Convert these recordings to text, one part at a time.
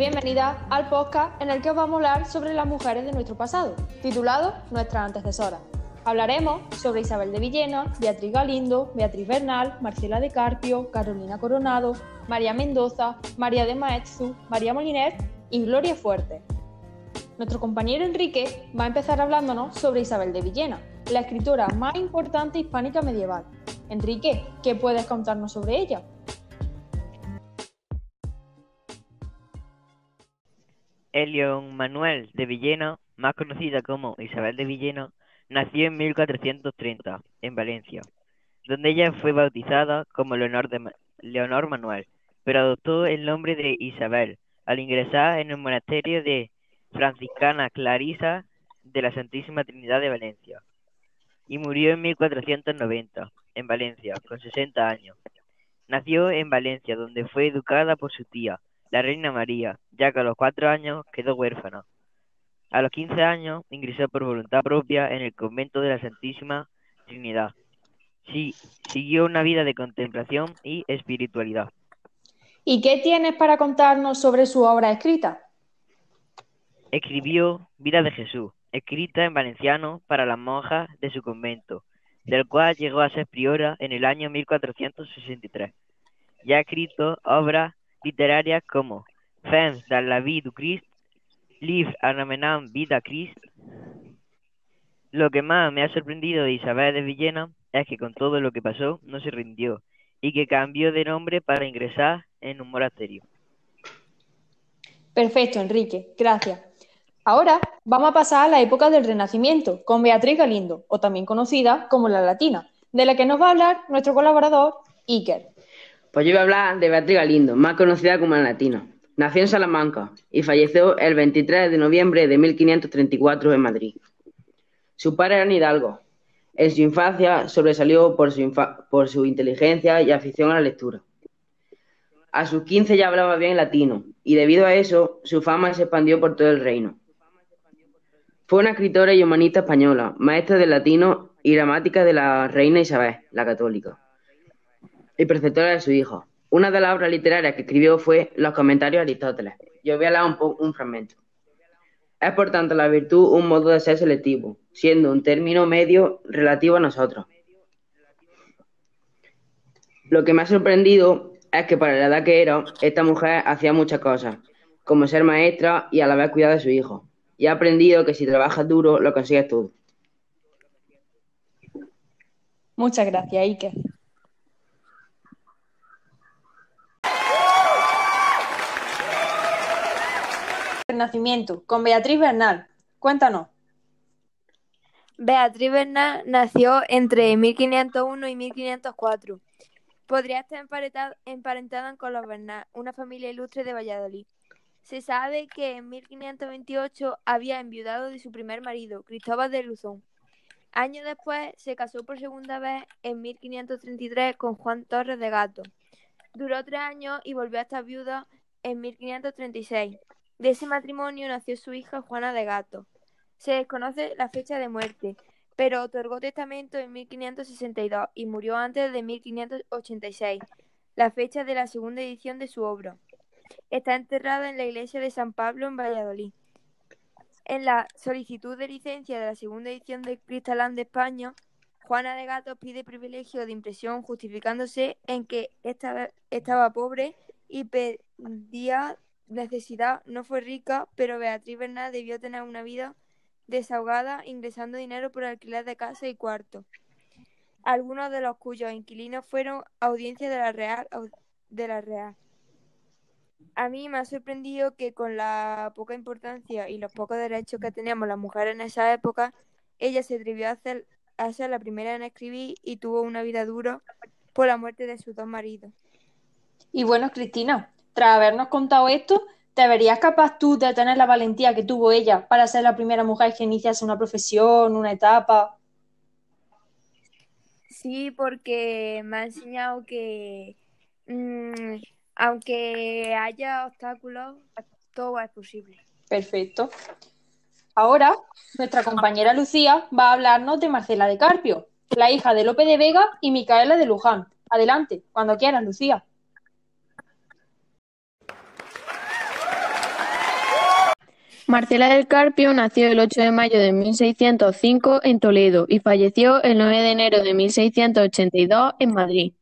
Bienvenida al podcast en el que os vamos a hablar sobre las mujeres de nuestro pasado, titulado Nuestras antecesoras. Hablaremos sobre Isabel de Villena, Beatriz Galindo, Beatriz Bernal, Marcela de Carpio, Carolina Coronado, María Mendoza, María de Maeztu, María Moliner y Gloria Fuerte. Nuestro compañero Enrique va a empezar hablándonos sobre Isabel de Villena, la escritora más importante hispánica medieval. Enrique, ¿qué puedes contarnos sobre ella? Elión Manuel de Villena, más conocida como Isabel de Villena, nació en 1430 en Valencia, donde ella fue bautizada como Leonor, de, Leonor Manuel, pero adoptó el nombre de Isabel al ingresar en el monasterio de franciscana Clarisa de la Santísima Trinidad de Valencia y murió en 1490 en Valencia con 60 años. Nació en Valencia, donde fue educada por su tía, la reina María, ya que a los cuatro años quedó huérfana. A los quince años ingresó por voluntad propia en el convento de la Santísima Trinidad. Sí, siguió una vida de contemplación y espiritualidad. ¿Y qué tienes para contarnos sobre su obra escrita? Escribió Vida de Jesús, escrita en valenciano para las monjas de su convento, del cual llegó a ser priora en el año 1463. Ya ha escrito obras literarias como Fens de la vie du Christ, Livre anomenant Vida Christ. Lo que más me ha sorprendido de Isabel de Villena es que con todo lo que pasó no se rindió y que cambió de nombre para ingresar en un monasterio. Perfecto, Enrique, gracias. Ahora vamos a pasar a la época del Renacimiento con Beatriz Galindo, o también conocida como la Latina, de la que nos va a hablar nuestro colaborador Iker. Pues yo voy a hablar de Beatriz Galindo, más conocida como la Latina. Nació en Salamanca y falleció el 23 de noviembre de 1534 en Madrid. Su padre era hidalgo. En su infancia sobresalió por su, por su inteligencia y afición a la lectura. A sus 15 ya hablaba bien latino y debido a eso su fama se expandió por todo el reino. Fue una escritora y humanista española, maestra de latino y gramática de la reina Isabel, la católica y preceptora de su hijo. Una de las obras literarias que escribió fue Los comentarios de Aristóteles. Yo voy a leer un, un fragmento. Es por tanto la virtud un modo de ser selectivo, siendo un término medio relativo a nosotros. Lo que me ha sorprendido es que para la edad que era, esta mujer hacía muchas cosas, como ser maestra y a la vez cuidar de su hijo. Y ha aprendido que si trabajas duro, lo consigues todo. Muchas gracias, Iker. Nacimiento, con Beatriz Bernal. Cuéntanos. Beatriz Bernal nació entre 1501 y 1504. Podría estar emparentada con los Bernal, una familia ilustre de Valladolid. Se sabe que en 1528 había enviudado de su primer marido, Cristóbal de Luzón. Años después se casó por segunda vez en 1533 con Juan Torres de Gato. Duró tres años y volvió a estar viuda en 1536. De ese matrimonio nació su hija Juana de Gato. Se desconoce la fecha de muerte, pero otorgó testamento en 1562 y murió antes de 1586, la fecha de la segunda edición de su obra. Está enterrada en la iglesia de San Pablo en Valladolid. En la solicitud de licencia de la segunda edición de Cristalán de España, Juana de Gato pide privilegio de impresión justificándose en que estaba pobre y pedía necesidad no fue rica, pero Beatriz Bernal debió tener una vida desahogada ingresando dinero por alquiler de casa y cuarto. Algunos de los cuyos inquilinos fueron audiencias de la Real de la Real. A mí me ha sorprendido que con la poca importancia y los pocos derechos que teníamos las mujeres en esa época, ella se atrevió a ser, a ser la primera en escribir y tuvo una vida dura por la muerte de sus dos maridos. Y bueno, Cristina, tras habernos contado esto, ¿te verías capaz tú de tener la valentía que tuvo ella para ser la primera mujer que iniciase una profesión, una etapa? Sí, porque me ha enseñado que mm, aunque haya obstáculos, todo es posible. Perfecto. Ahora, nuestra compañera Lucía va a hablarnos de Marcela de Carpio, la hija de Lope de Vega y Micaela de Luján. Adelante, cuando quieras, Lucía. Marcela del Carpio nació el 8 de mayo de 1605 en Toledo y falleció el 9 de enero de 1682 en Madrid.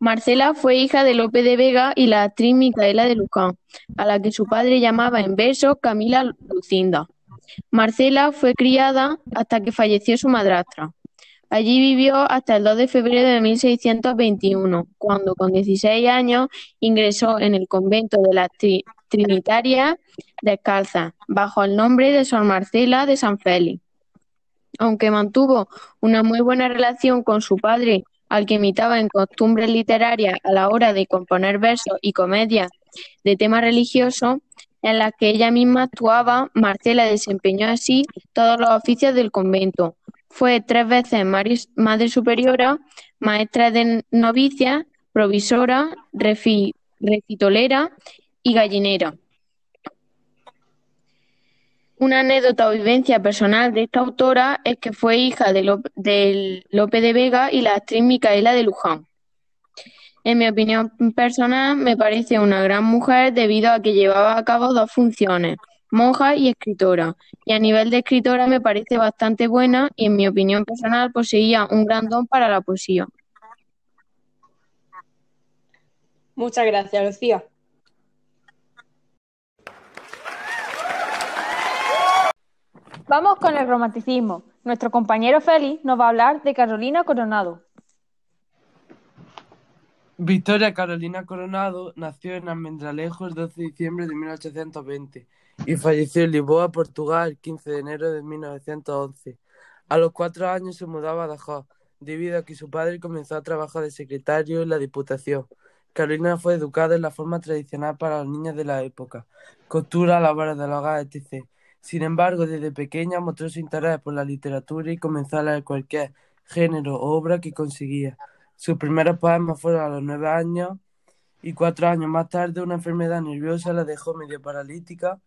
Marcela fue hija de Lope de Vega y la actriz Micaela de Luján, a la que su padre llamaba en verso Camila Lucinda. Marcela fue criada hasta que falleció su madrastra. Allí vivió hasta el 2 de febrero de 1621, cuando con 16 años ingresó en el convento de la Trinitaria Descalza, bajo el nombre de Sor Marcela de San Félix. Aunque mantuvo una muy buena relación con su padre, al que imitaba en costumbres literarias a la hora de componer versos y comedias de tema religioso, en las que ella misma actuaba, Marcela desempeñó así todos los oficios del convento. Fue tres veces madre superiora, maestra de novicia, provisora, recitolera y gallinera. Una anécdota o vivencia personal de esta autora es que fue hija de Lope de Vega y la actriz Micaela de Luján. En mi opinión personal, me parece una gran mujer debido a que llevaba a cabo dos funciones, monja y escritora, y a nivel de escritora me parece bastante buena y en mi opinión personal poseía un gran don para la poesía. Muchas gracias, Lucía. Vamos con el romanticismo. Nuestro compañero Félix nos va a hablar de Carolina Coronado. Victoria Carolina Coronado nació en Almendralejo el 12 de diciembre de 1820 y falleció en Lisboa, Portugal, el 15 de enero de 1911. A los cuatro años se mudó a Badajoz, debido a que su padre comenzó a trabajar de secretario en la Diputación. Carolina fue educada en la forma tradicional para las niñas de la época, costura, labores del hogar, etc. Sin embargo, desde pequeña mostró su interés por la literatura y comenzó a leer cualquier género o obra que conseguía. Sus primeros poemas fueron a los nueve años y cuatro años más tarde una enfermedad nerviosa la dejó medio paralítica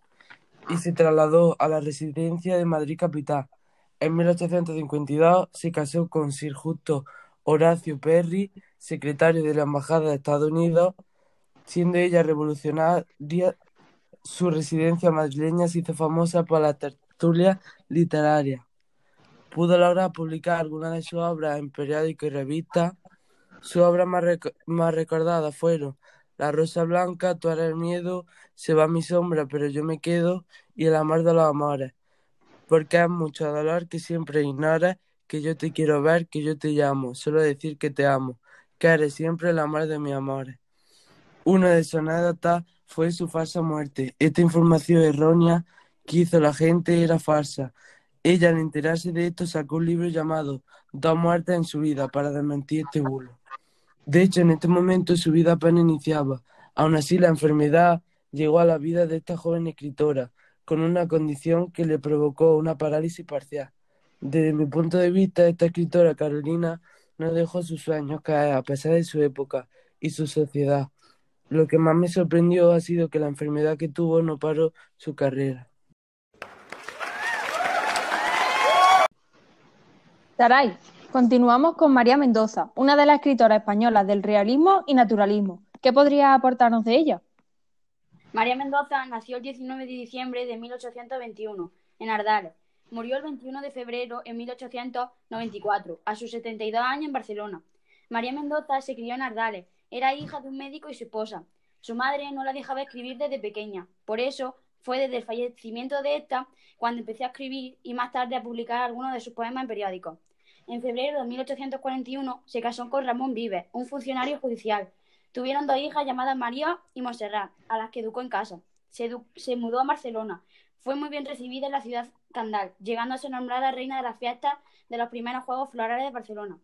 y se trasladó a la residencia de Madrid capital. En 1852 se casó con Sir Justo Horacio Perry, secretario de la Embajada de Estados Unidos, siendo ella revolucionaria. Su residencia madrileña se hizo famosa por la tertulia literaria. Pudo lograr publicar algunas de sus obras en periódicos y revistas, sus obras más, recordadas fueron La Rosa Blanca, Tú eres el miedo, Se va mi sombra, pero yo me quedo y El amor de los amores. Porque es mucho dolor que siempre ignores, que yo te quiero ver, que yo te llamo, solo decir que te amo, que eres siempre el amor de mi amores. Una de sus anécdotas fue su falsa muerte. Esta información errónea que hizo la gente era falsa. Ella, al enterarse de esto, sacó un libro llamado Dos muertes en su vida para desmentir este bulo. De hecho, en este momento su vida apenas iniciaba. Aún así, la enfermedad llegó a la vida de esta joven escritora, con una condición que le provocó una parálisis parcial. Desde mi punto de vista, esta escritora Carolina no dejó sus sueños caer a pesar de su época y su sociedad. Lo que más me sorprendió ha sido que la enfermedad que tuvo no paró su carrera. Taray, Continuamos con María Mendoza, una de las escritoras españolas del realismo y naturalismo. ¿Qué podría aportarnos de ella? María Mendoza nació el 19 de diciembre de 1821 en Ardales. Murió el 21 de febrero en 1894, a sus 72 años en Barcelona. María Mendoza se crió en Ardales, era hija de un médico y su esposa. Su madre no la dejaba escribir desde pequeña, por eso fue desde el fallecimiento de esta cuando empecé a escribir y más tarde a publicar algunos de sus poemas en periódicos. En febrero de 1841 se casó con Ramón Vives, un funcionario judicial. Tuvieron dos hijas llamadas María y Montserrat, a las que educó en casa. Se, mudó a Barcelona. Fue muy bien recibida en la ciudad candal, llegando a ser nombrada reina de las fiestas de los primeros Juegos Florales de Barcelona.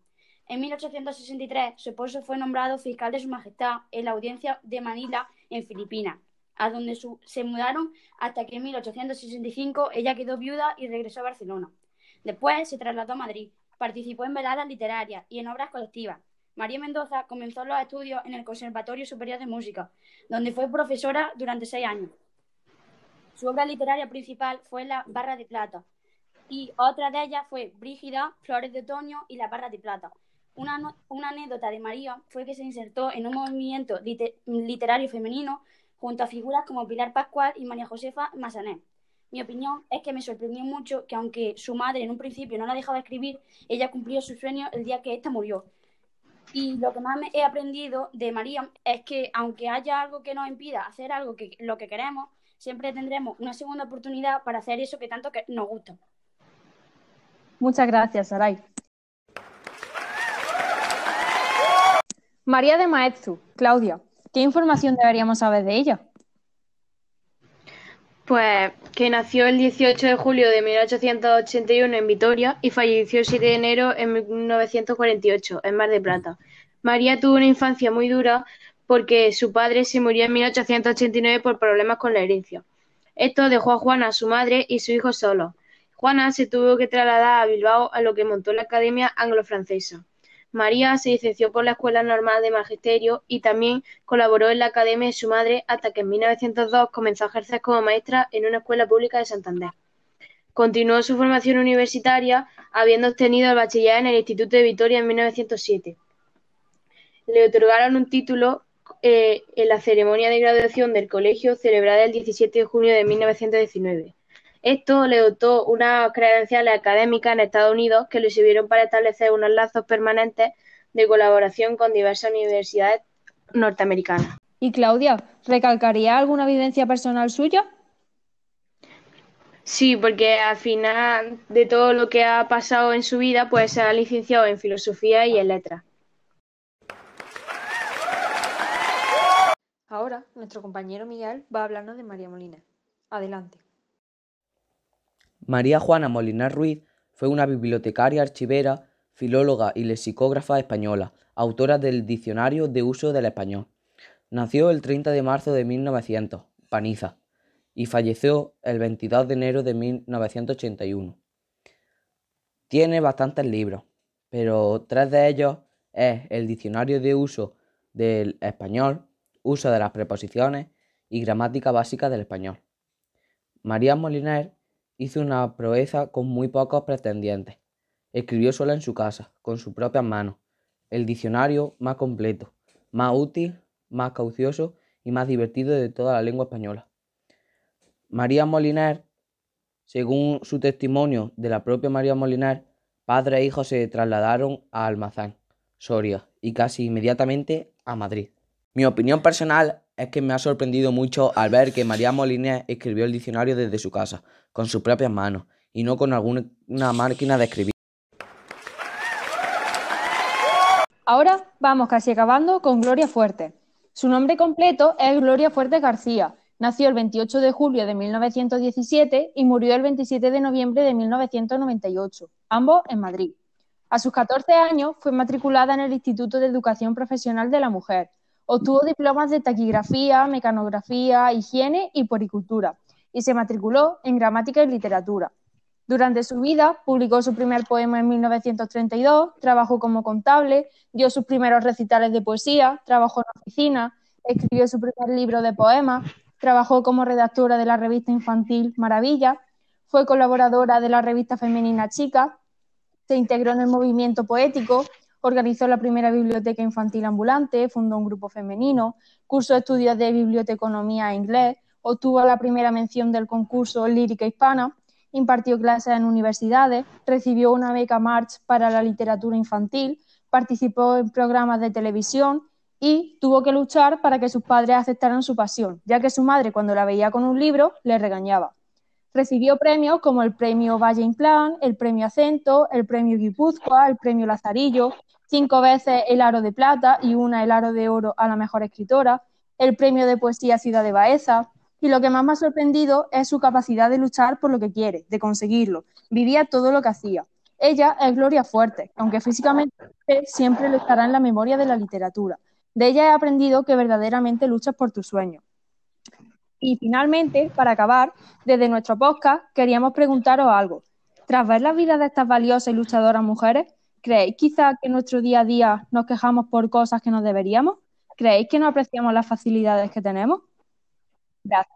En 1863, su esposo fue nombrado fiscal de Su Majestad en la audiencia de Manila, en Filipinas, a donde se mudaron hasta que en 1865 ella quedó viuda y regresó a Barcelona. Después se trasladó a Madrid, Participó en veladas literarias y en obras colectivas. María Mendoza comenzó los estudios en el Conservatorio Superior de Música, donde fue profesora durante seis años. Su obra literaria principal fue La Barra de Plata, y otra de ellas fue Brígida, Flores de Otoño y La Barra de Plata. Una, anécdota de María fue que se insertó en un movimiento literario femenino junto a figuras como Pilar Pascual y María Josefa Massanet. Mi opinión es que me sorprendió mucho que aunque su madre en un principio no la dejaba escribir, ella cumplió su sueño el día que ésta murió. Y lo que más me he aprendido de María es que aunque haya algo que nos impida hacer algo que lo que queremos, siempre tendremos una segunda oportunidad para hacer eso que tanto nos gusta. Muchas gracias, Saray. María de Maeztu, Claudia, ¿qué información deberíamos saber de ella? Pues que nació el 18 de julio de 1881 en Vitoria y falleció el 7 de enero en 1948 en Mar de Plata. María tuvo una infancia muy dura porque su padre se murió en 1889 por problemas con la herencia. Esto dejó a Juana, su madre, y su hijo solos. Juana se tuvo que trasladar a Bilbao, a lo que montó la Academia Anglo-Francesa. María se licenció por la Escuela Normal de Magisterio y también colaboró en la Academia de su madre hasta que en 1902 comenzó a ejercer como maestra en una escuela pública de Santander. Continuó su formación universitaria, habiendo obtenido el bachiller en el Instituto de Vitoria en 1907. Le otorgaron un título eh, en la ceremonia de graduación del colegio celebrada el 17 de junio de 1919. Esto le dotó unas credenciales académicas en Estados Unidos que le sirvieron para establecer unos lazos permanentes de colaboración con diversas universidades norteamericanas. ¿Y Claudia, recalcaría alguna evidencia personal suya? Sí, porque al final de todo lo que ha pasado en su vida, pues se ha licenciado en filosofía y en letras. Ahora, nuestro compañero Miguel va a hablarnos de María Molina. Adelante. María Juana Molinar Ruiz fue una bibliotecaria, archivera, filóloga y lexicógrafa española, autora del Diccionario de Uso del Español. Nació el 30 de marzo de 1900, Paniza, y falleció el 22 de enero de 1981. Tiene bastantes libros, pero tres de ellos es el Diccionario de Uso del Español, Uso de las Preposiciones y Gramática Básica del Español. María Moliner hizo una proeza con muy pocos pretendientes. Escribió sola en su casa, con sus propias manos, el diccionario más completo, más útil, más caucioso y más divertido de toda la lengua española. María Moliner, según su testimonio de la propia María Moliner, padre e hijo se trasladaron a Almazán, Soria, y casi inmediatamente a Madrid. Mi opinión personal es que me ha sorprendido mucho al ver que María Moliner escribió el diccionario desde su casa, con sus propias manos, y no con alguna máquina de escribir. Ahora vamos casi acabando con Gloria Fuerte. Su nombre completo es Gloria Fuerte García. Nació el 28 de julio de 1917 y murió el 27 de noviembre de 1998, ambos en Madrid. A sus 14 años fue matriculada en el Instituto de Educación Profesional de la Mujer, Obtuvo diplomas de taquigrafía, mecanografía, higiene y poricultura y se matriculó en gramática y literatura. Durante su vida publicó su primer poema en 1932, trabajó como contable, dio sus primeros recitales de poesía, trabajó en oficina, escribió su primer libro de poemas, trabajó como redactora de la revista infantil Maravilla, fue colaboradora de la revista femenina Chica, se integró en el movimiento poético, Organizó la primera biblioteca infantil ambulante, fundó un grupo femenino, cursó estudios de biblioteconomía e inglés, obtuvo la primera mención del concurso Lírica Hispana, impartió clases en universidades, recibió una beca March para la literatura infantil, participó en programas de televisión y tuvo que luchar para que sus padres aceptaran su pasión, ya que su madre cuando la veía con un libro le regañaba. Recibió premios como el premio Valle Inclán, el premio Acento, el premio Guipúzcoa, el premio Lazarillo, cinco veces el Aro de Plata y una el Aro de Oro a la mejor escritora, el premio de poesía Ciudad de Baeza. Y lo que más me ha sorprendido es su capacidad de luchar por lo que quiere, de conseguirlo. Vivía todo lo que hacía. Ella es Gloria Fuerte, aunque físicamente siempre le estará en la memoria de la literatura. De ella he aprendido que verdaderamente luchas por tus sueños. Y finalmente, para acabar, desde nuestro podcast queríamos preguntaros algo. Tras ver la vida de estas valiosas y luchadoras mujeres, ¿Creéis quizá que en nuestro día a día nos quejamos por cosas que no deberíamos? ¿Creéis que no apreciamos las facilidades que tenemos? Gracias.